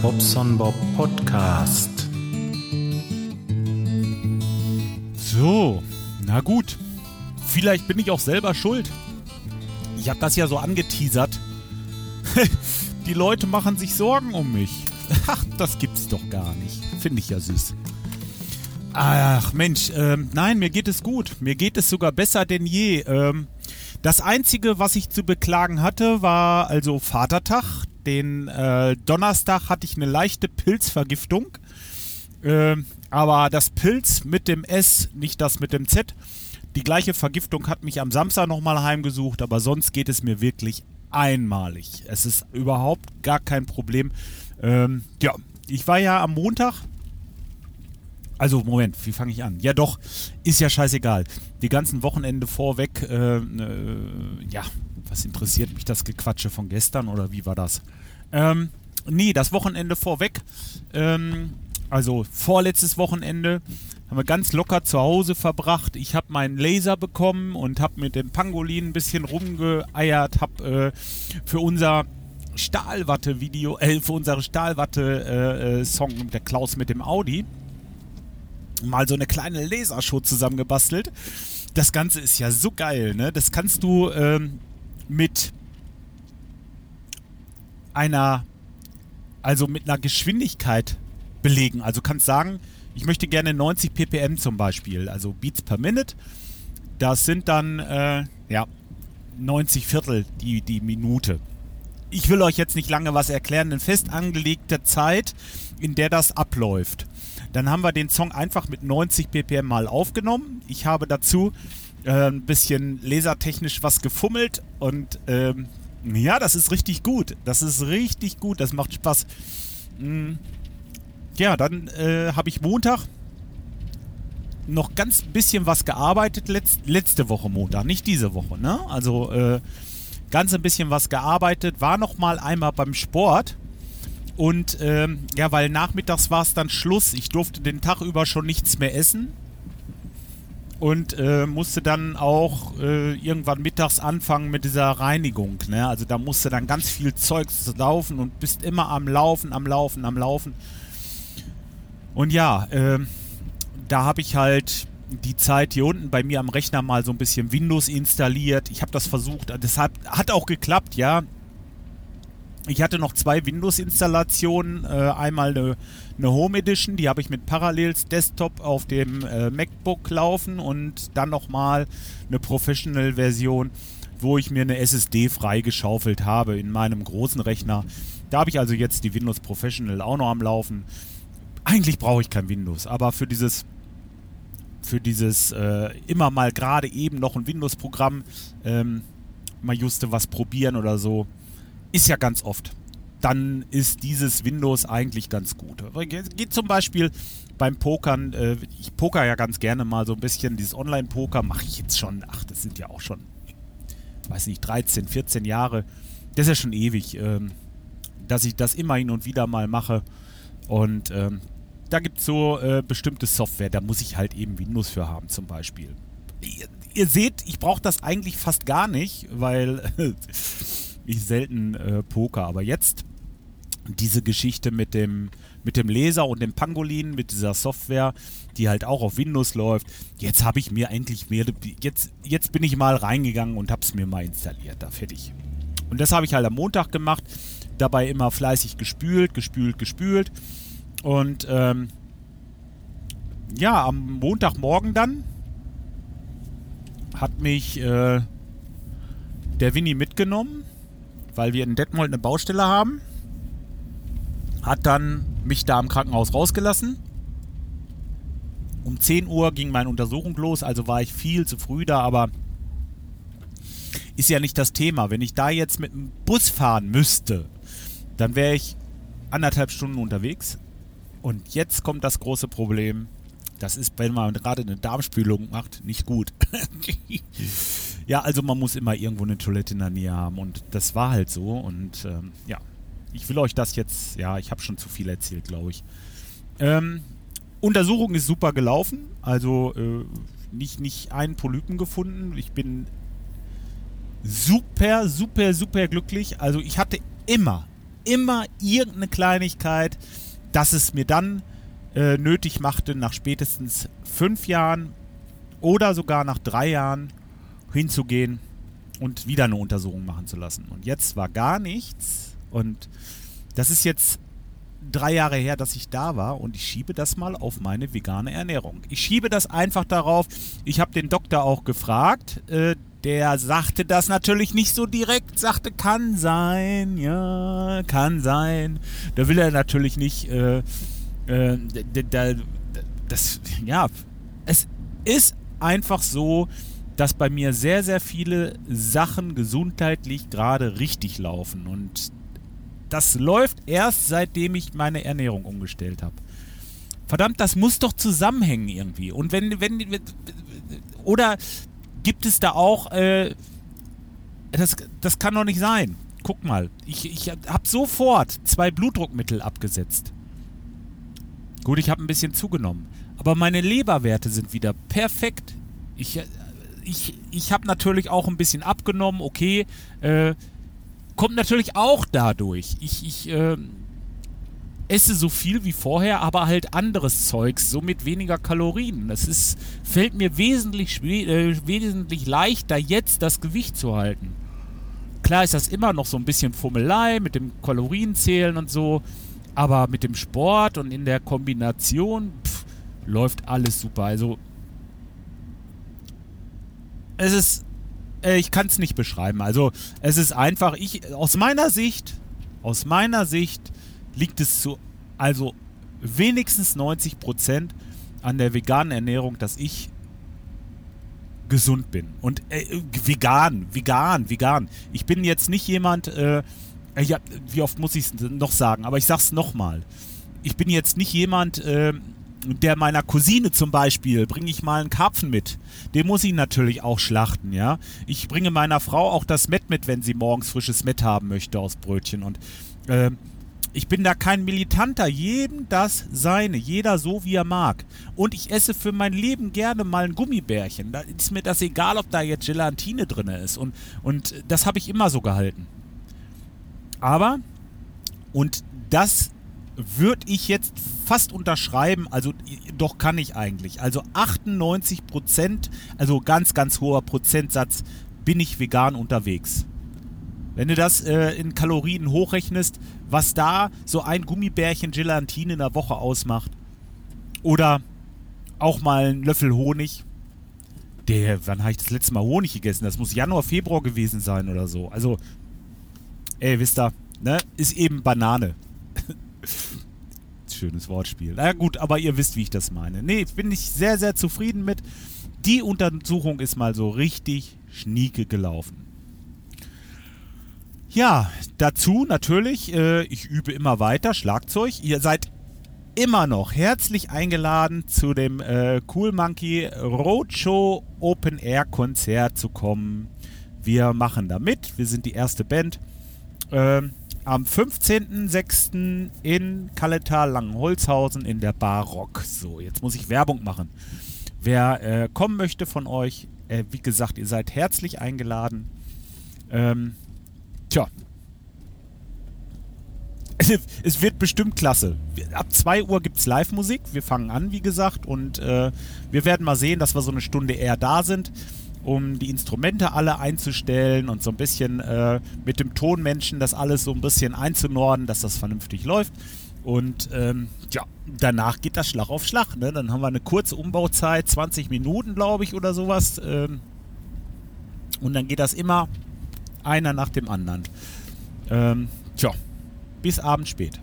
Bobson Bob Podcast. So, na gut. Vielleicht bin ich auch selber schuld. Ich habe das ja so angeteasert. Die Leute machen sich Sorgen um mich. Ach, das gibt's doch gar nicht. Finde ich ja süß. Ach Mensch, ähm, nein, mir geht es gut. Mir geht es sogar besser denn je. Ähm, das Einzige, was ich zu beklagen hatte, war also Vatertag. Den äh, Donnerstag hatte ich eine leichte Pilzvergiftung. Ähm, aber das Pilz mit dem S, nicht das mit dem Z. Die gleiche Vergiftung hat mich am Samstag nochmal heimgesucht, aber sonst geht es mir wirklich einmalig. Es ist überhaupt gar kein Problem. Ähm, ja, ich war ja am Montag also, Moment, wie fange ich an? Ja, doch, ist ja scheißegal. Die ganzen Wochenende vorweg, äh, äh, ja, was interessiert mich das Gequatsche von gestern oder wie war das? Ähm, nee, das Wochenende vorweg, ähm, also vorletztes Wochenende, haben wir ganz locker zu Hause verbracht. Ich habe meinen Laser bekommen und habe mit dem Pangolin ein bisschen rumgeeiert, habe äh, für unser Stahlwatte-Video, äh, für unsere Stahlwatte-Song äh, äh, der Klaus mit dem Audi mal so eine kleine Lasershow zusammengebastelt. Das Ganze ist ja so geil, ne? Das kannst du ähm, mit einer, also mit einer Geschwindigkeit belegen. Also kannst sagen, ich möchte gerne 90 ppm zum Beispiel, also Beats per Minute. Das sind dann, äh, ja, 90 Viertel die, die Minute. Ich will euch jetzt nicht lange was erklären, eine fest angelegte Zeit, in der das abläuft. Dann haben wir den Song einfach mit 90 ppm mal aufgenommen. Ich habe dazu äh, ein bisschen lasertechnisch was gefummelt und ähm, ja, das ist richtig gut. Das ist richtig gut. Das macht Spaß. Mhm. Ja, dann äh, habe ich Montag noch ganz bisschen was gearbeitet. Letz letzte Woche Montag, nicht diese Woche. Ne? Also äh, ganz ein bisschen was gearbeitet. War noch mal einmal beim Sport und ähm, ja, weil nachmittags war es dann Schluss. Ich durfte den Tag über schon nichts mehr essen. Und äh, musste dann auch äh, irgendwann mittags anfangen mit dieser Reinigung. Ne? Also da musste dann ganz viel Zeugs laufen und bist immer am Laufen, am Laufen, am Laufen. Und ja, äh, da habe ich halt die Zeit hier unten bei mir am Rechner mal so ein bisschen Windows installiert. Ich habe das versucht, deshalb hat auch geklappt, ja. Ich hatte noch zwei Windows-Installationen. Äh, einmal eine, eine, Home Edition, die habe ich mit Parallels Desktop auf dem äh, MacBook laufen und dann nochmal eine Professional-Version, wo ich mir eine SSD freigeschaufelt habe in meinem großen Rechner. Da habe ich also jetzt die Windows Professional auch noch am Laufen. Eigentlich brauche ich kein Windows, aber für dieses für dieses äh, immer mal gerade eben noch ein Windows-Programm ähm, mal juste was probieren oder so, ist ja ganz oft. Dann ist dieses Windows eigentlich ganz gut. Geht zum Beispiel beim Pokern, äh, ich poker ja ganz gerne mal so ein bisschen, dieses Online-Poker mache ich jetzt schon, ach, das sind ja auch schon, weiß nicht, 13, 14 Jahre. Das ist ja schon ewig, ähm, dass ich das immer hin und wieder mal mache. Und ähm, da gibt es so äh, bestimmte Software, da muss ich halt eben Windows für haben zum Beispiel. Ihr, ihr seht, ich brauche das eigentlich fast gar nicht, weil ich selten äh, Poker, aber jetzt diese Geschichte mit dem, mit dem Laser und dem Pangolin, mit dieser Software, die halt auch auf Windows läuft. Jetzt habe ich mir eigentlich mehr, jetzt, jetzt bin ich mal reingegangen und habe es mir mal installiert, da fertig. Und das habe ich halt am Montag gemacht, dabei immer fleißig gespült, gespült, gespült. Und ähm, ja, am Montagmorgen dann hat mich äh, der Winnie mitgenommen weil wir in Detmold eine Baustelle haben. Hat dann mich da im Krankenhaus rausgelassen. Um 10 Uhr ging meine Untersuchung los, also war ich viel zu früh da, aber ist ja nicht das Thema. Wenn ich da jetzt mit dem Bus fahren müsste, dann wäre ich anderthalb Stunden unterwegs. Und jetzt kommt das große Problem. Das ist, wenn man gerade eine Darmspülung macht, nicht gut. Ja, also man muss immer irgendwo eine Toilette in der Nähe haben und das war halt so und ähm, ja, ich will euch das jetzt, ja, ich habe schon zu viel erzählt, glaube ich. Ähm, Untersuchung ist super gelaufen, also äh, nicht, nicht einen Polypen gefunden. Ich bin super, super, super glücklich. Also ich hatte immer, immer irgendeine Kleinigkeit, dass es mir dann äh, nötig machte, nach spätestens fünf Jahren oder sogar nach drei Jahren hinzugehen und wieder eine Untersuchung machen zu lassen. Und jetzt war gar nichts. Und das ist jetzt drei Jahre her, dass ich da war und ich schiebe das mal auf meine vegane Ernährung. Ich schiebe das einfach darauf. Ich habe den Doktor auch gefragt. Äh, der sagte das natürlich nicht so direkt, sagte, kann sein, ja, kann sein. Da will er natürlich nicht, äh, äh, da, das, ja, es ist einfach so, dass bei mir sehr, sehr viele Sachen gesundheitlich gerade richtig laufen. Und das läuft erst seitdem ich meine Ernährung umgestellt habe. Verdammt, das muss doch zusammenhängen irgendwie. Und wenn, wenn, oder gibt es da auch, äh, das, das kann doch nicht sein. Guck mal, ich, ich habe sofort zwei Blutdruckmittel abgesetzt. Gut, ich habe ein bisschen zugenommen. Aber meine Leberwerte sind wieder perfekt. Ich, ich, ich habe natürlich auch ein bisschen abgenommen, okay. Äh, kommt natürlich auch dadurch. Ich, ich äh, esse so viel wie vorher, aber halt anderes Zeugs, so mit weniger Kalorien. Das ist, fällt mir wesentlich, äh, wesentlich leichter, jetzt das Gewicht zu halten. Klar ist das immer noch so ein bisschen Fummelei mit dem Kalorienzählen und so, aber mit dem Sport und in der Kombination pff, läuft alles super. Also es ist, äh, ich kann es nicht beschreiben. Also es ist einfach, ich aus meiner Sicht, aus meiner Sicht liegt es zu, also wenigstens 90 Prozent an der veganen Ernährung, dass ich gesund bin. Und äh, vegan, vegan, vegan. Ich bin jetzt nicht jemand, äh, ja, wie oft muss ich es noch sagen, aber ich sag's nochmal. Ich bin jetzt nicht jemand, äh, der meiner Cousine zum Beispiel, bringe ich mal einen Karpfen mit. Den muss ich natürlich auch schlachten, ja. Ich bringe meiner Frau auch das Mett mit, wenn sie morgens frisches Mett haben möchte aus Brötchen. Und äh, ich bin da kein Militanter, jedem das seine, jeder so wie er mag. Und ich esse für mein Leben gerne mal ein Gummibärchen. Da ist mir das egal, ob da jetzt Gelatine drin ist. Und, und das habe ich immer so gehalten. Aber, und das würde ich jetzt fast unterschreiben, also doch kann ich eigentlich. Also 98 Prozent, also ganz, ganz hoher Prozentsatz, bin ich vegan unterwegs. Wenn du das äh, in Kalorien hochrechnest, was da so ein Gummibärchen Gelatine in der Woche ausmacht. Oder auch mal ein Löffel Honig. Der, wann habe ich das letzte Mal Honig gegessen? Das muss Januar, Februar gewesen sein oder so. Also, ey, wisst ihr, ne? Ist eben Banane. Schönes Wortspiel. Na gut, aber ihr wisst, wie ich das meine. Nee, bin ich sehr, sehr zufrieden mit. Die Untersuchung ist mal so richtig schnieke gelaufen. Ja, dazu natürlich, äh, ich übe immer weiter Schlagzeug. Ihr seid immer noch herzlich eingeladen, zu dem äh, Cool Monkey Roadshow Open Air Konzert zu kommen. Wir machen da mit. Wir sind die erste Band. Ähm, am 15.06. in Kalletal Langenholzhausen in der Bar Rock. So, jetzt muss ich Werbung machen. Wer äh, kommen möchte von euch, äh, wie gesagt, ihr seid herzlich eingeladen. Ähm, Tja. Es, wird bestimmt klasse. Ab 2 Uhr gibt es Live-Musik. Wir fangen an, wie gesagt. Und äh, wir werden mal sehen, dass wir so eine Stunde eher da sind, um die Instrumente alle einzustellen und so ein bisschen äh, mit dem Tonmenschen das alles so ein bisschen einzunorden, dass das vernünftig läuft. Und ähm, ja, danach geht das Schlag auf Schlag. Ne? Dann haben wir eine kurze Umbauzeit, 20 Minuten, glaube ich, oder sowas. Ähm, und dann geht das immer einer nach dem anderen. Ähm, tja, bis abends spät.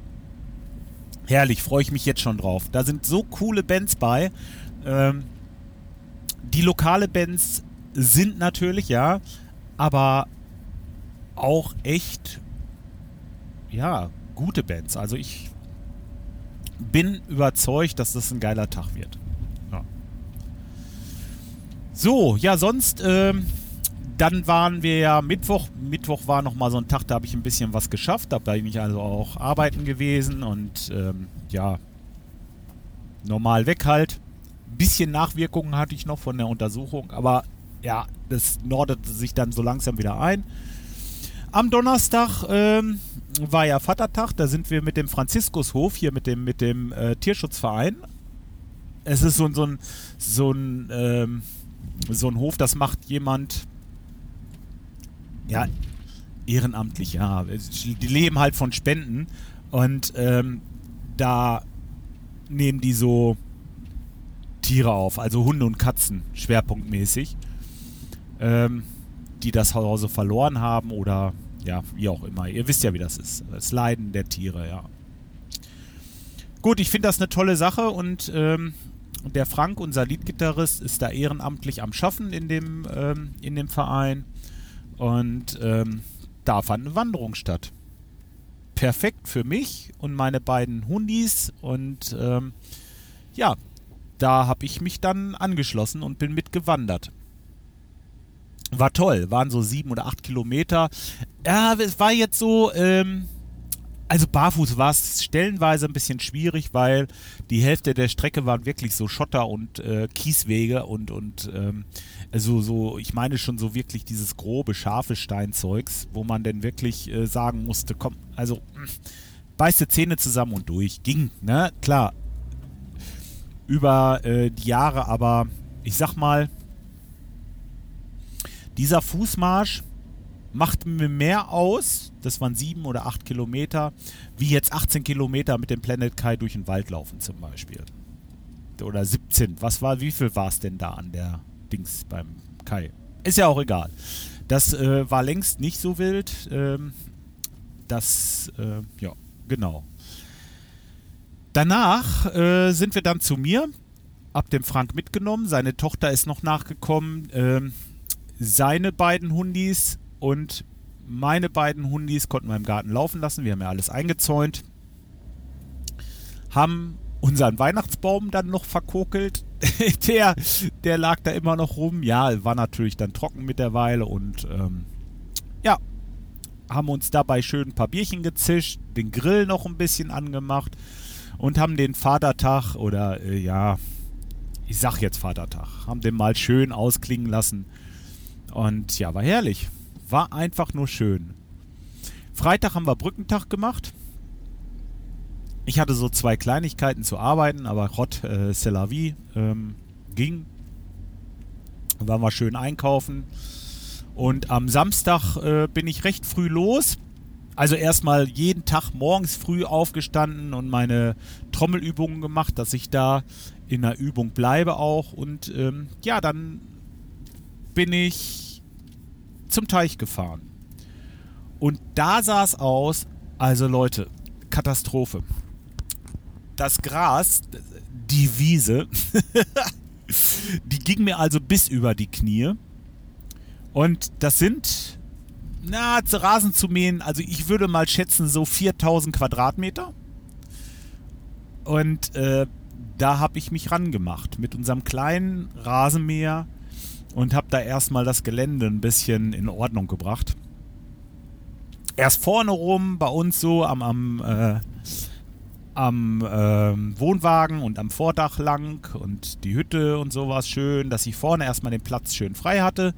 Herrlich, freue ich mich jetzt schon drauf. Da sind so coole Bands bei. Ähm, die lokale Bands sind natürlich, ja, aber auch echt, ja, gute Bands. Also ich bin überzeugt, dass das ein geiler Tag wird. Ja. So, ja, sonst ähm, dann waren wir ja Mittwoch. Mittwoch war nochmal so ein Tag, da habe ich ein bisschen was geschafft. Da bin ich also auch arbeiten gewesen und ähm, ja, normal weg halt. Bisschen Nachwirkungen hatte ich noch von der Untersuchung, aber ja, das nordete sich dann so langsam wieder ein. Am Donnerstag ähm, war ja Vatertag, da sind wir mit dem Franziskushof hier mit dem, mit dem äh, Tierschutzverein. Es ist so, so ein, so ein, ähm, so ein Hof, das macht jemand, ja, ehrenamtlich, ja. Die leben halt von Spenden und ähm, da nehmen die so Tiere auf, also Hunde und Katzen, schwerpunktmäßig, ähm, die das Hause verloren haben oder ja, wie auch immer. Ihr wisst ja, wie das ist. Das Leiden der Tiere, ja. Gut, ich finde das eine tolle Sache und ähm, der Frank, unser Leadgitarrist, ist da ehrenamtlich am Schaffen in dem, ähm, in dem Verein. Und ähm, da fand eine Wanderung statt. Perfekt für mich und meine beiden Hundis. Und ähm, ja, da habe ich mich dann angeschlossen und bin mitgewandert. War toll, waren so sieben oder acht Kilometer. Ja, es war jetzt so, ähm, also barfuß war es stellenweise ein bisschen schwierig, weil die Hälfte der Strecke waren wirklich so Schotter und äh, Kieswege und, und ähm, also so, ich meine schon so wirklich dieses grobe, scharfe Steinzeugs, wo man denn wirklich äh, sagen musste, komm, also mh, hm, beißte Zähne zusammen und durch. Ging, ne? Klar. Über äh, die Jahre, aber ich sag mal, dieser Fußmarsch macht mir mehr aus, das waren sieben oder acht Kilometer, wie jetzt 18 Kilometer mit dem Planet Kai durch den Wald laufen zum Beispiel. Oder 17. Was war, wie viel war es denn da an der Dings beim Kai? Ist ja auch egal. Das äh, war längst nicht so wild. Ähm, das, äh, ja, genau. Danach äh, sind wir dann zu mir, hab den Frank mitgenommen, seine Tochter ist noch nachgekommen. Ähm, seine beiden Hundis und meine beiden Hundis konnten wir im Garten laufen lassen. Wir haben ja alles eingezäunt. Haben unseren Weihnachtsbaum dann noch verkokelt. der, der lag da immer noch rum. Ja, war natürlich dann trocken mittlerweile und ähm, ja, haben uns dabei schön ein paar Bierchen gezischt, den Grill noch ein bisschen angemacht und haben den Vatertag oder äh, ja, ich sag jetzt Vatertag, haben den mal schön ausklingen lassen und ja, war herrlich. War einfach nur schön. Freitag haben wir Brückentag gemacht. Ich hatte so zwei Kleinigkeiten zu arbeiten, aber Rott, äh, c'est ähm, ging. Waren wir schön einkaufen. Und am Samstag äh, bin ich recht früh los. Also erstmal jeden Tag morgens früh aufgestanden und meine Trommelübungen gemacht, dass ich da in der Übung bleibe auch. Und ähm, ja, dann bin ich zum Teich gefahren. Und da sah es aus, also Leute, Katastrophe. Das Gras, die Wiese, die ging mir also bis über die Knie. Und das sind, na, Rasen zu mähen, also ich würde mal schätzen, so 4000 Quadratmeter. Und äh, da habe ich mich rangemacht mit unserem kleinen Rasenmäher und habe da erstmal das Gelände ein bisschen in Ordnung gebracht. Erst vorne rum bei uns so am, am, äh, am äh, Wohnwagen und am Vordach lang und die Hütte und sowas schön, dass ich vorne erstmal den Platz schön frei hatte.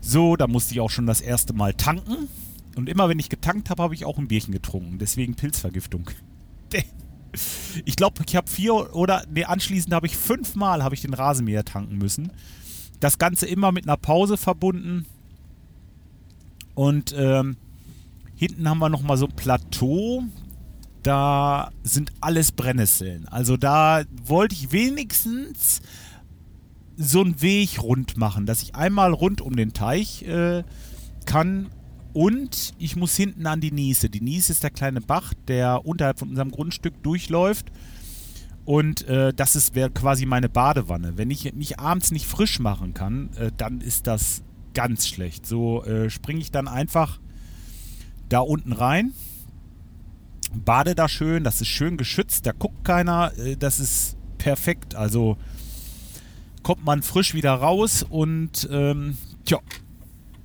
So, da musste ich auch schon das erste Mal tanken. Und immer wenn ich getankt habe, habe ich auch ein Bierchen getrunken. Deswegen Pilzvergiftung. Ich glaube, ich habe vier oder nee, anschließend habe ich fünfmal habe ich den Rasenmäher tanken müssen. Das Ganze immer mit einer Pause verbunden. Und ähm, hinten haben wir nochmal so ein Plateau. Da sind alles Brennnesseln. Also da wollte ich wenigstens so einen Weg rund machen, dass ich einmal rund um den Teich äh, kann. Und ich muss hinten an die Niese. Die Niese ist der kleine Bach, der unterhalb von unserem Grundstück durchläuft. Und äh, das ist quasi meine Badewanne. Wenn ich mich abends nicht frisch machen kann, äh, dann ist das ganz schlecht. So äh, springe ich dann einfach da unten rein, bade da schön, das ist schön geschützt, da guckt keiner, äh, das ist perfekt. Also kommt man frisch wieder raus und ähm, tja,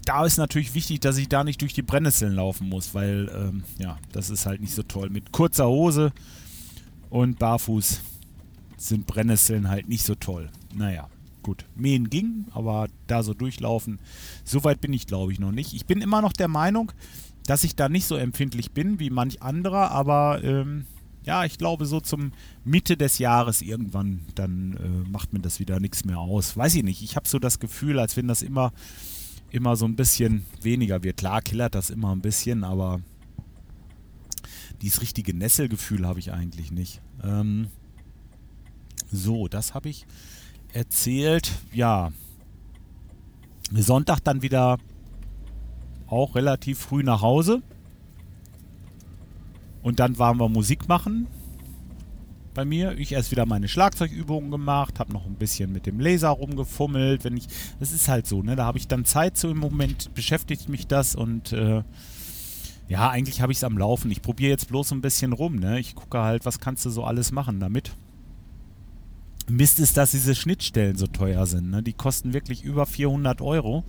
da ist natürlich wichtig, dass ich da nicht durch die Brennnesseln laufen muss, weil ähm, ja, das ist halt nicht so toll. Mit kurzer Hose und barfuß sind Brennnesseln halt nicht so toll. Naja, gut, mähen ging, aber da so durchlaufen, so weit bin ich glaube ich noch nicht. Ich bin immer noch der Meinung, dass ich da nicht so empfindlich bin wie manch anderer, aber ähm, ja, ich glaube so zum Mitte des Jahres irgendwann, dann äh, macht mir das wieder nichts mehr aus. Weiß ich nicht, ich habe so das Gefühl, als wenn das immer, immer so ein bisschen weniger wird. Klar, killert das immer ein bisschen, aber dieses richtige Nesselgefühl habe ich eigentlich nicht. Ähm, so, das habe ich erzählt. Ja, Sonntag dann wieder auch relativ früh nach Hause. Und dann waren wir Musik machen bei mir. Ich erst wieder meine Schlagzeugübungen gemacht, habe noch ein bisschen mit dem Laser rumgefummelt. Wenn ich, das ist halt so, ne? Da habe ich dann Zeit so im Moment beschäftigt mich das und äh, ja, eigentlich habe ich es am Laufen. Ich probiere jetzt bloß ein bisschen rum, ne? Ich gucke halt, was kannst du so alles machen damit. Mist ist, dass diese Schnittstellen so teuer sind. Ne? Die kosten wirklich über 400 Euro.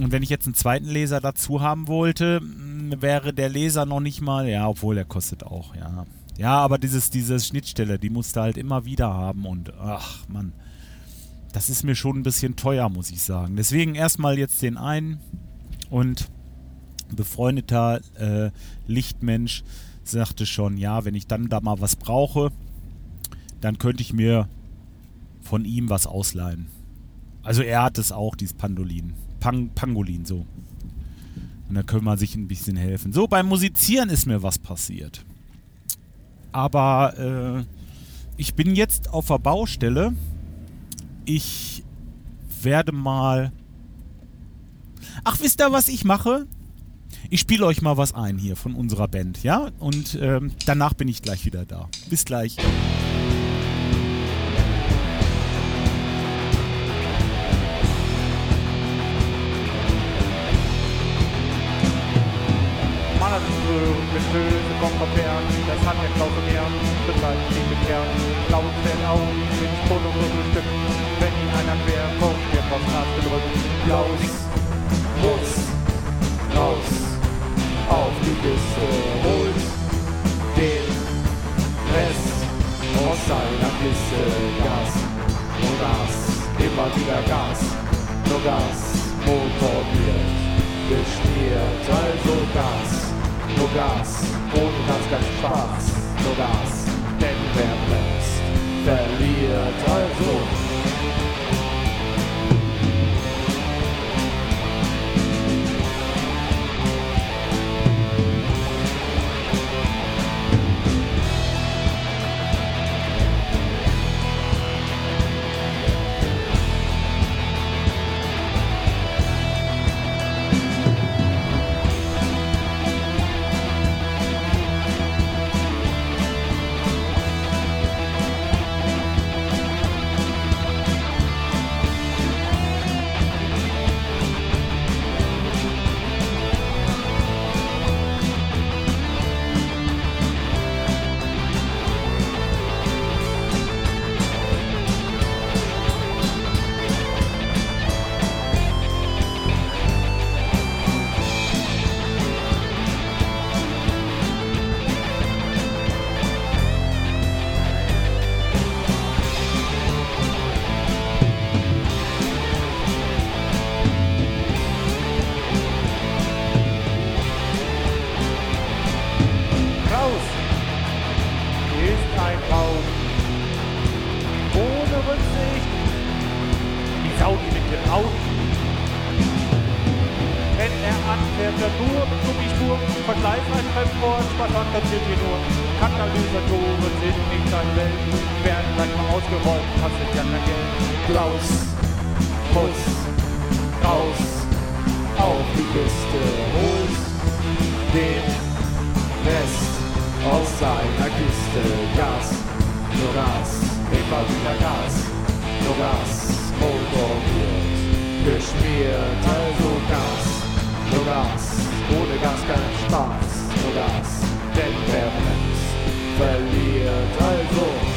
Und wenn ich jetzt einen zweiten Laser dazu haben wollte, wäre der Laser noch nicht mal, ja, obwohl der kostet auch, ja. Ja, aber dieses, diese Schnittstelle, die musst du halt immer wieder haben und ach Mann, das ist mir schon ein bisschen teuer, muss ich sagen. Deswegen erstmal jetzt den einen und befreundeter äh, Lichtmensch sagte schon, ja, wenn ich dann da mal was brauche, dann könnte ich mir von ihm was ausleihen. Also er hat es auch, dieses Pandolin. Pang, Pangolin, so. Und da können wir sich ein bisschen helfen. So, beim Musizieren ist mir was passiert. Aber äh, ich bin jetzt auf der Baustelle. Ich werde mal. Ach, wisst ihr, was ich mache? Ich spiele euch mal was ein hier von unserer Band, ja? Und ähm, danach bin ich gleich wieder da. Bis gleich. böse kommt vom Bären, das hat der Klaus und er, bezahlt nicht mit Kern. Klaus fährt auf, mit Spolo so bestimmt, wenn ihn einer quer kommt, wird vom Gras gedrückt. Klaus muss Kiste, holt den Rest aus seiner Kiste. Gas, nur Gas, immer wieder Gas, nur Gas, Motor wird geschmiert, also Gas nur Gas, ohne ganz, ganz Spaß, nur Gas, denn wer bremst, verliert also. Ein ohne Rücksicht. Die Sau, die mit dem Auto. Wenn er anfährt, dann nur Gummispur, Verschleiß ein Fremdwort, Spartan kassiert hier nur. Katalysatoren sind nicht sein Welt, werden gleich mal ausgerollt, kostet ja kein Geld. Klaus muss. Raus. Auf die Kiste, holt den Rest aus seiner Kiste. Gas, nur Gas, immer wieder Gas, nur Gas, Motor wird geschmiert, also Gas, nur Gas, ohne Gas kein Spaß, nur Gas, denn wer bremst, verliert, also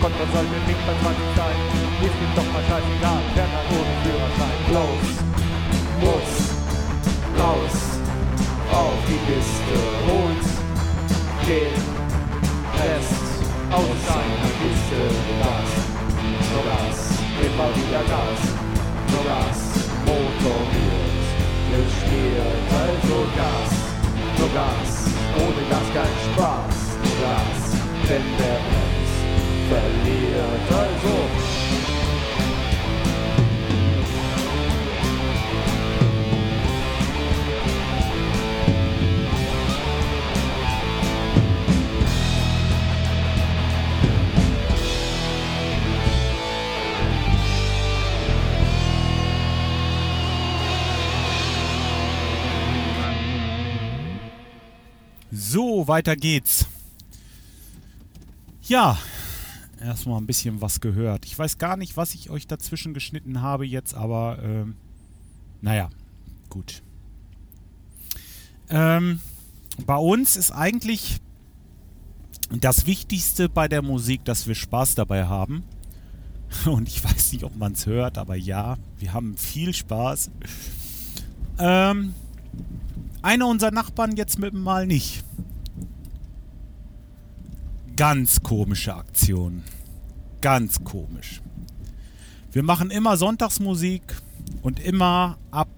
Dein Punktekonto sollte nicht bei 20 sein, ist ihm doch mal scheißegal, Ferner ohne Führerschein. Klaus muss raus auf die Piste und den Rest aus seiner Kiste. Gas, nur Gas, immer wieder Gas, nur Gas, Motor wird geschmiert, also Gas, nur Gas, ohne Gas kein Spaß, nur Gas, wenn der bremst, verliert, also So, weiter geht's. Ja, erstmal ein bisschen was gehört. Ich weiß gar nicht, was ich euch dazwischen geschnitten habe jetzt, aber ähm, naja, gut. Ähm, bei uns ist eigentlich das Wichtigste bei der Musik, dass wir Spaß dabei haben. Und ich weiß nicht, ob man es hört, aber ja, wir haben viel Spaß. Ähm, einer unserer Nachbarn jetzt mit Mal nicht. Ganz komische Aktion. Ganz komisch. Wir machen immer Sonntagsmusik und immer ab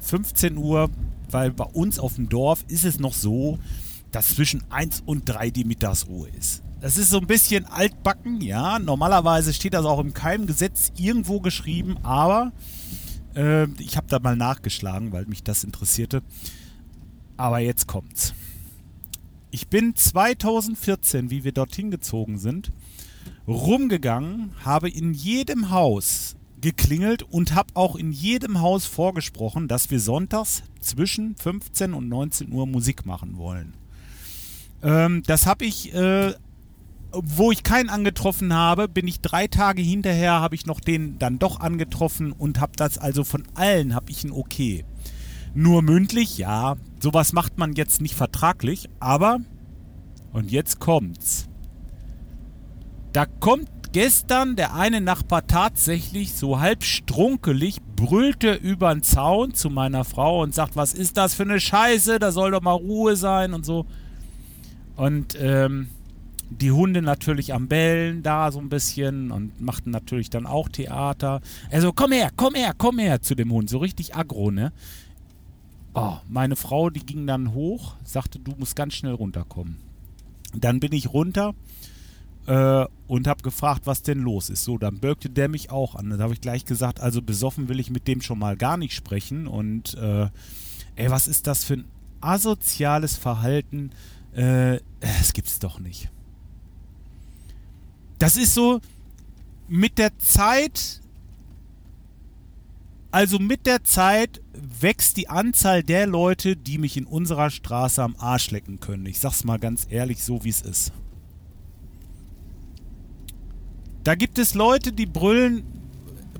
15 Uhr, weil bei uns auf dem Dorf ist es noch so, dass zwischen 1 und 3 die Mittagsruhe ist. Das ist so ein bisschen altbacken, ja. Normalerweise steht das auch im Keimgesetz irgendwo geschrieben, aber äh, ich habe da mal nachgeschlagen, weil mich das interessierte. Aber jetzt kommt's. Ich bin 2014, wie wir dorthin gezogen sind, rumgegangen, habe in jedem Haus geklingelt und habe auch in jedem Haus vorgesprochen, dass wir sonntags zwischen 15 und 19 Uhr Musik machen wollen. Ähm, das habe ich, äh, wo ich keinen angetroffen habe, bin ich drei Tage hinterher, habe ich noch den dann doch angetroffen und habe das also von allen, habe ich ein Okay. Nur mündlich, ja, sowas macht man jetzt nicht vertraglich, aber, und jetzt kommt's. Da kommt gestern der eine Nachbar tatsächlich so halb strunkelig, brüllte über den Zaun zu meiner Frau und sagt, was ist das für eine Scheiße, da soll doch mal Ruhe sein und so. Und ähm, die Hunde natürlich am Bellen da so ein bisschen und machten natürlich dann auch Theater. Also komm her, komm her, komm her zu dem Hund, so richtig aggro, ne? Oh, meine Frau, die ging dann hoch, sagte, du musst ganz schnell runterkommen. Dann bin ich runter äh, und habe gefragt, was denn los ist. So, dann bürgte der mich auch an. Dann habe ich gleich gesagt, also besoffen will ich mit dem schon mal gar nicht sprechen. Und äh, ey, was ist das für ein asoziales Verhalten? Äh, das gibt's doch nicht. Das ist so mit der Zeit also mit der Zeit wächst die Anzahl der Leute, die mich in unserer Straße am Arsch lecken können. Ich sag's mal ganz ehrlich, so wie es ist. Da gibt es Leute, die brüllen,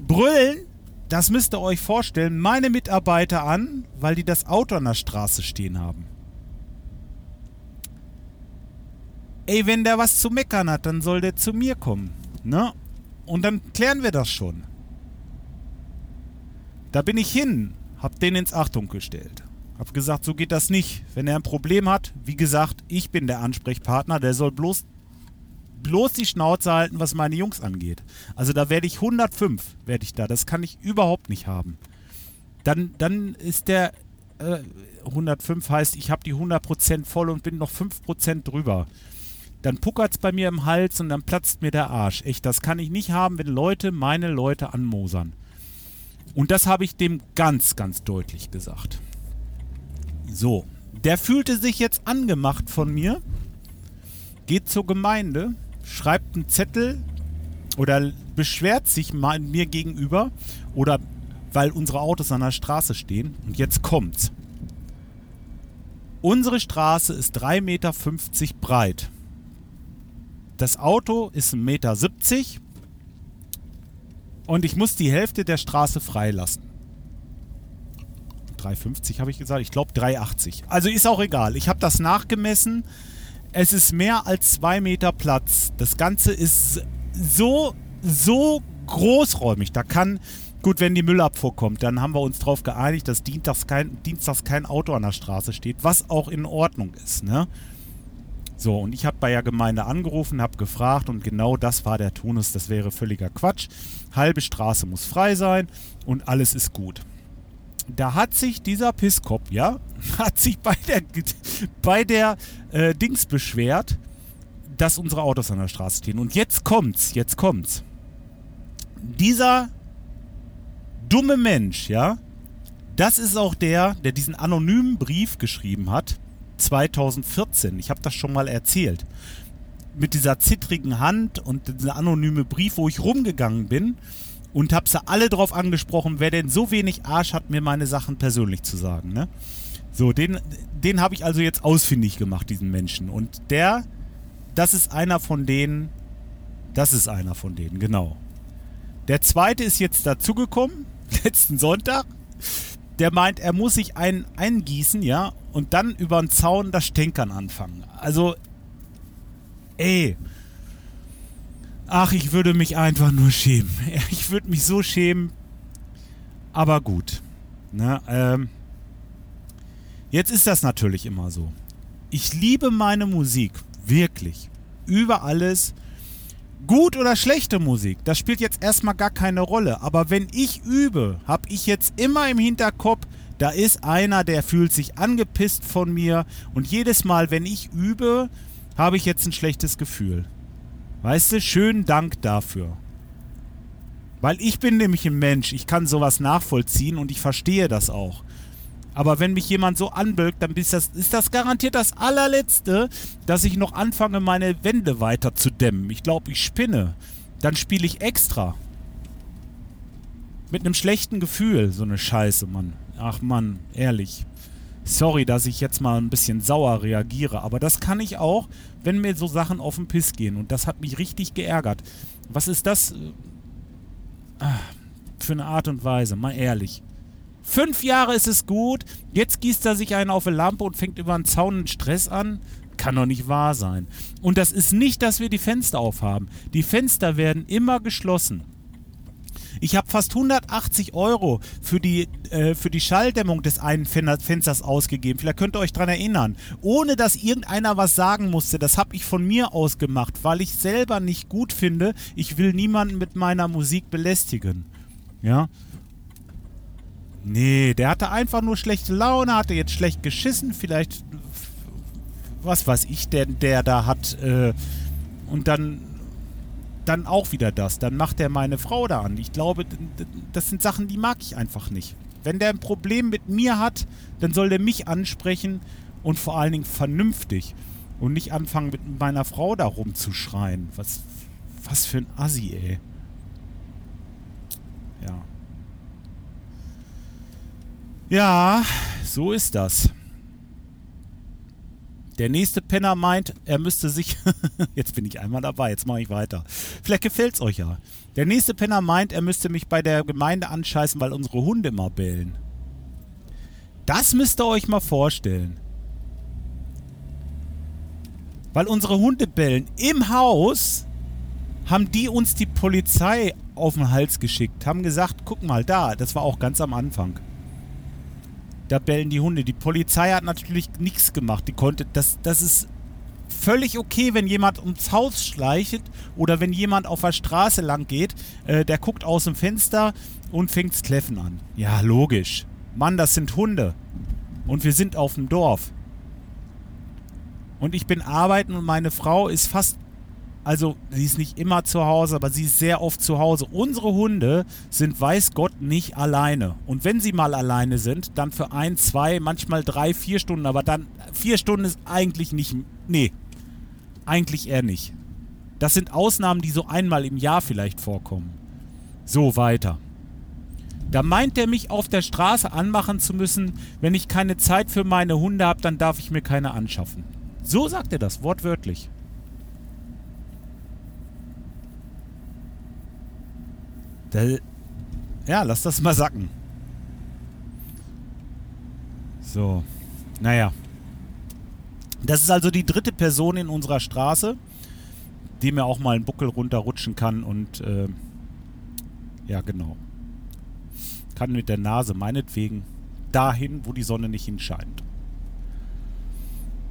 brüllen, das müsst ihr euch vorstellen, meine Mitarbeiter an, weil die das Auto an der Straße stehen haben. Ey, wenn der was zu meckern hat, dann soll der zu mir kommen. Ne? Und dann klären wir das schon. Da bin ich hin, hab den ins Achtung gestellt. Hab gesagt, so geht das nicht. Wenn er ein Problem hat, wie gesagt, ich bin der Ansprechpartner, der soll bloß, bloß die Schnauze halten, was meine Jungs angeht. Also da werde ich 105, werde ich da. Das kann ich überhaupt nicht haben. Dann, dann ist der äh, 105 heißt, ich habe die 100% voll und bin noch 5% drüber. Dann puckert's bei mir im Hals und dann platzt mir der Arsch. Echt, das kann ich nicht haben, wenn Leute meine Leute anmosern. Und das habe ich dem ganz, ganz deutlich gesagt. So, der fühlte sich jetzt angemacht von mir, geht zur Gemeinde, schreibt einen Zettel oder beschwert sich mir gegenüber oder weil unsere Autos an der Straße stehen. Und jetzt kommt's. Unsere Straße ist 3,50 Meter breit. Das Auto ist 1,70 Meter und ich muss die Hälfte der Straße freilassen. 3,50 habe ich gesagt. Ich glaube 3,80. Also ist auch egal. Ich habe das nachgemessen. Es ist mehr als zwei Meter Platz. Das Ganze ist so, so großräumig. Da kann, gut, wenn die Müllabfuhr kommt, dann haben wir uns darauf geeinigt, dass dienstags kein, dienstags kein Auto an der Straße steht, was auch in Ordnung ist. Ne? So, und ich habe bei der Gemeinde angerufen, habe gefragt und genau das war der Tonus. Das wäre völliger Quatsch. Halbe Straße muss frei sein und alles ist gut. Da hat sich dieser Pisskopf, ja, hat sich bei der, bei der äh, Dings beschwert, dass unsere Autos an der Straße stehen. Und jetzt kommt's, jetzt kommt's. Dieser dumme Mensch, ja, das ist auch der, der diesen anonymen Brief geschrieben hat, 2014. Ich habe das schon mal erzählt. Mit dieser zittrigen Hand und dieser anonyme Brief, wo ich rumgegangen bin und habe sie alle drauf angesprochen, wer denn so wenig Arsch hat, mir meine Sachen persönlich zu sagen. Ne? So, den, den habe ich also jetzt ausfindig gemacht, diesen Menschen. Und der, das ist einer von denen, das ist einer von denen, genau. Der zweite ist jetzt dazugekommen, letzten Sonntag der meint, er muss sich einen eingießen, ja, und dann über den Zaun das Stänkern anfangen. Also, ey. Ach, ich würde mich einfach nur schämen. Ich würde mich so schämen. Aber gut. Ne, ähm, jetzt ist das natürlich immer so. Ich liebe meine Musik. Wirklich. Über alles. Gut oder schlechte Musik, das spielt jetzt erstmal gar keine Rolle. Aber wenn ich übe, habe ich jetzt immer im Hinterkopf, da ist einer, der fühlt sich angepisst von mir. Und jedes Mal, wenn ich übe, habe ich jetzt ein schlechtes Gefühl. Weißt du, schönen Dank dafür. Weil ich bin nämlich ein Mensch, ich kann sowas nachvollziehen und ich verstehe das auch. Aber wenn mich jemand so anbölkt, dann ist das, ist das garantiert das allerletzte, dass ich noch anfange, meine Wände weiter zu dämmen. Ich glaube, ich spinne. Dann spiele ich extra. Mit einem schlechten Gefühl, so eine Scheiße, Mann. Ach Mann, ehrlich. Sorry, dass ich jetzt mal ein bisschen sauer reagiere, aber das kann ich auch, wenn mir so Sachen auf den Piss gehen. Und das hat mich richtig geärgert. Was ist das äh, ah, für eine Art und Weise? Mal ehrlich. Fünf Jahre ist es gut, jetzt gießt er sich einen auf eine Lampe und fängt über einen Zaun einen Stress an. Kann doch nicht wahr sein. Und das ist nicht, dass wir die Fenster aufhaben. Die Fenster werden immer geschlossen. Ich habe fast 180 Euro für die, äh, für die Schalldämmung des einen Fensters ausgegeben. Vielleicht könnt ihr euch daran erinnern. Ohne dass irgendeiner was sagen musste. Das habe ich von mir aus gemacht, weil ich selber nicht gut finde. Ich will niemanden mit meiner Musik belästigen. Ja. Nee, der hatte einfach nur schlechte Laune, hatte jetzt schlecht geschissen, vielleicht, was weiß ich, der, der da hat, äh, und dann, dann auch wieder das. Dann macht er meine Frau da an. Ich glaube, das sind Sachen, die mag ich einfach nicht. Wenn der ein Problem mit mir hat, dann soll der mich ansprechen und vor allen Dingen vernünftig und nicht anfangen mit meiner Frau da rumzuschreien. Was, was für ein Assi, ey. Ja. Ja, so ist das. Der nächste Penner meint, er müsste sich. jetzt bin ich einmal dabei, jetzt mache ich weiter. Vielleicht gefällt es euch ja. Der nächste Penner meint, er müsste mich bei der Gemeinde anscheißen, weil unsere Hunde immer bellen. Das müsst ihr euch mal vorstellen. Weil unsere Hunde bellen im Haus, haben die uns die Polizei auf den Hals geschickt, haben gesagt, guck mal da, das war auch ganz am Anfang da bellen die Hunde. Die Polizei hat natürlich nichts gemacht. Die konnte, das, das ist völlig okay, wenn jemand ums Haus schleicht oder wenn jemand auf der Straße lang geht, äh, der guckt aus dem Fenster und fängt's Kläffen an. Ja, logisch. Mann, das sind Hunde. Und wir sind auf dem Dorf. Und ich bin arbeiten und meine Frau ist fast also sie ist nicht immer zu Hause, aber sie ist sehr oft zu Hause. Unsere Hunde sind, weiß Gott, nicht alleine. Und wenn sie mal alleine sind, dann für ein, zwei, manchmal drei, vier Stunden. Aber dann, vier Stunden ist eigentlich nicht, nee, eigentlich eher nicht. Das sind Ausnahmen, die so einmal im Jahr vielleicht vorkommen. So weiter. Da meint er mich auf der Straße anmachen zu müssen, wenn ich keine Zeit für meine Hunde habe, dann darf ich mir keine anschaffen. So sagt er das, wortwörtlich. Da, ja, lass das mal sacken. So, naja. Das ist also die dritte Person in unserer Straße, die mir auch mal einen Buckel runterrutschen kann und äh, ja, genau. Kann mit der Nase meinetwegen dahin, wo die Sonne nicht hinscheint.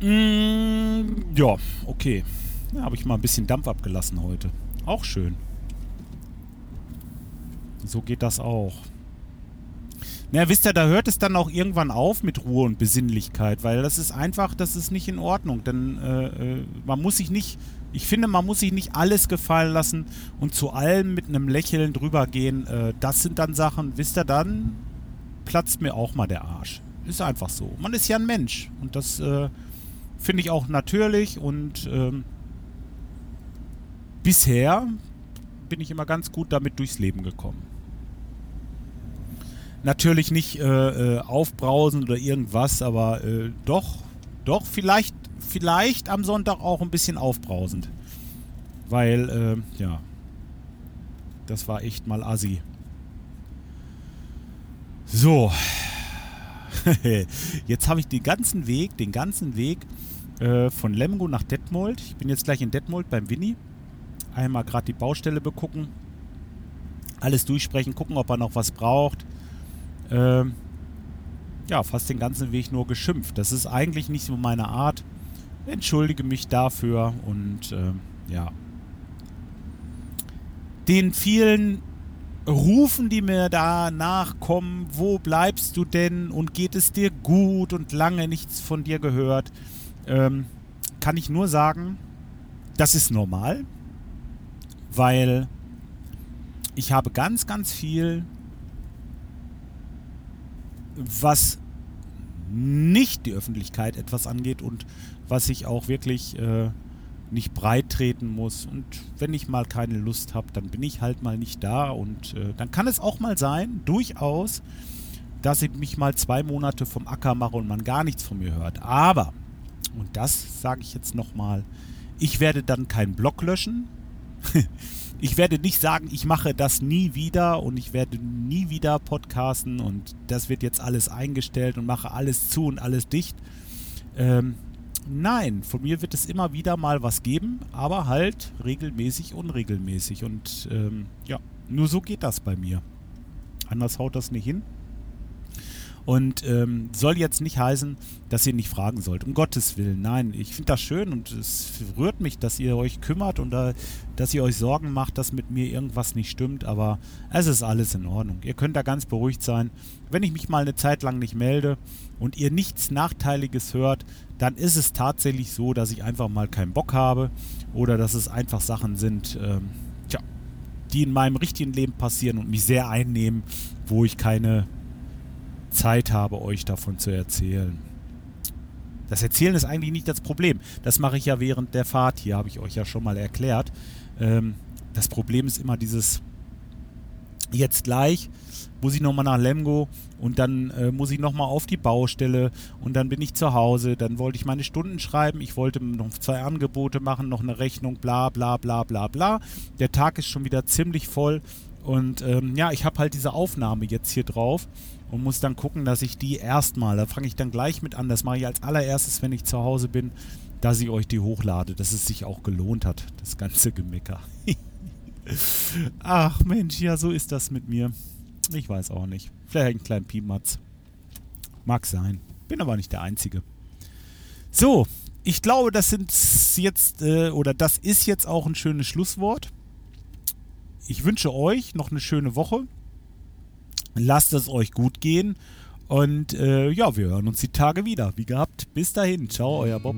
Mm, ja, okay. Da habe ich mal ein bisschen Dampf abgelassen heute. Auch schön. So geht das auch. Na, wisst ihr, da hört es dann auch irgendwann auf mit Ruhe und Besinnlichkeit, weil das ist einfach, das ist nicht in Ordnung. Denn äh, äh, man muss sich nicht, ich finde, man muss sich nicht alles gefallen lassen und zu allem mit einem Lächeln drüber gehen. Äh, das sind dann Sachen, wisst ihr, dann platzt mir auch mal der Arsch. Ist einfach so. Man ist ja ein Mensch und das äh, finde ich auch natürlich und ähm, bisher bin ich immer ganz gut damit durchs Leben gekommen. Natürlich nicht äh, äh, aufbrausen oder irgendwas, aber äh, doch, doch, vielleicht, vielleicht am Sonntag auch ein bisschen aufbrausend. Weil, äh, ja, das war echt mal assi. So. jetzt habe ich den ganzen Weg, den ganzen Weg äh, von Lemgo nach Detmold. Ich bin jetzt gleich in Detmold beim Winnie. Einmal gerade die Baustelle begucken. Alles durchsprechen, gucken, ob er noch was braucht ähm, ja, fast den ganzen Weg nur geschimpft. Das ist eigentlich nicht so meine Art. Entschuldige mich dafür und äh, ja. Den vielen Rufen, die mir da nachkommen, wo bleibst du denn und geht es dir gut und lange nichts von dir gehört, ähm, kann ich nur sagen, das ist normal, weil ich habe ganz, ganz viel was nicht die Öffentlichkeit etwas angeht und was ich auch wirklich äh, nicht breit treten muss. Und wenn ich mal keine Lust habe, dann bin ich halt mal nicht da. Und äh, dann kann es auch mal sein, durchaus, dass ich mich mal zwei Monate vom Acker mache und man gar nichts von mir hört. Aber, und das sage ich jetzt nochmal, ich werde dann keinen Blog löschen. ich werde nicht sagen, ich mache das nie wieder und ich werde nie wieder podcasten und das wird jetzt alles eingestellt und mache alles zu und alles dicht. Ähm, nein, von mir wird es immer wieder mal was geben, aber halt regelmäßig, unregelmäßig und ähm, ja, nur so geht das bei mir. Anders haut das nicht hin. Und ähm, soll jetzt nicht heißen, dass ihr nicht fragen sollt. Um Gottes Willen. Nein, ich finde das schön und es rührt mich, dass ihr euch kümmert und da, dass ihr euch Sorgen macht, dass mit mir irgendwas nicht stimmt. Aber es ist alles in Ordnung. Ihr könnt da ganz beruhigt sein. Wenn ich mich mal eine Zeit lang nicht melde und ihr nichts Nachteiliges hört, dann ist es tatsächlich so, dass ich einfach mal keinen Bock habe oder dass es einfach Sachen sind, ähm, tja, die in meinem richtigen Leben passieren und mich sehr einnehmen, wo ich keine Zeit habe, euch davon zu erzählen. Das Erzählen ist eigentlich nicht das Problem. Das mache ich ja während der Fahrt hier, habe ich euch ja schon mal erklärt. Ähm, das Problem ist immer dieses jetzt gleich muss ich nochmal nach Lemgo und dann äh, muss ich nochmal auf die Baustelle und dann bin ich zu Hause, dann wollte ich meine Stunden schreiben, ich wollte noch zwei Angebote machen, noch eine Rechnung, bla bla bla bla bla. Der Tag ist schon wieder ziemlich voll und ähm, ja, ich habe halt diese Aufnahme jetzt hier drauf und muss dann gucken, dass ich die erstmal, da fange ich dann gleich mit an, das mache ich als allererstes, wenn ich zu Hause bin, dass ich euch die hochlade, dass es sich auch gelohnt hat, das ganze Gemecker. Ach Mensch, ja, so ist das mit mir. Ich weiß auch nicht. Vielleicht einen kleinen Pimatz. Mag sein. Bin aber nicht der Einzige. So, ich glaube, das sind jetzt, äh, oder das ist jetzt auch ein schönes Schlusswort. Ich wünsche euch noch eine schöne Woche. Lasst es euch gut gehen. Und äh, ja, wir hören uns die Tage wieder. Wie gehabt. Bis dahin. Ciao, euer Bob.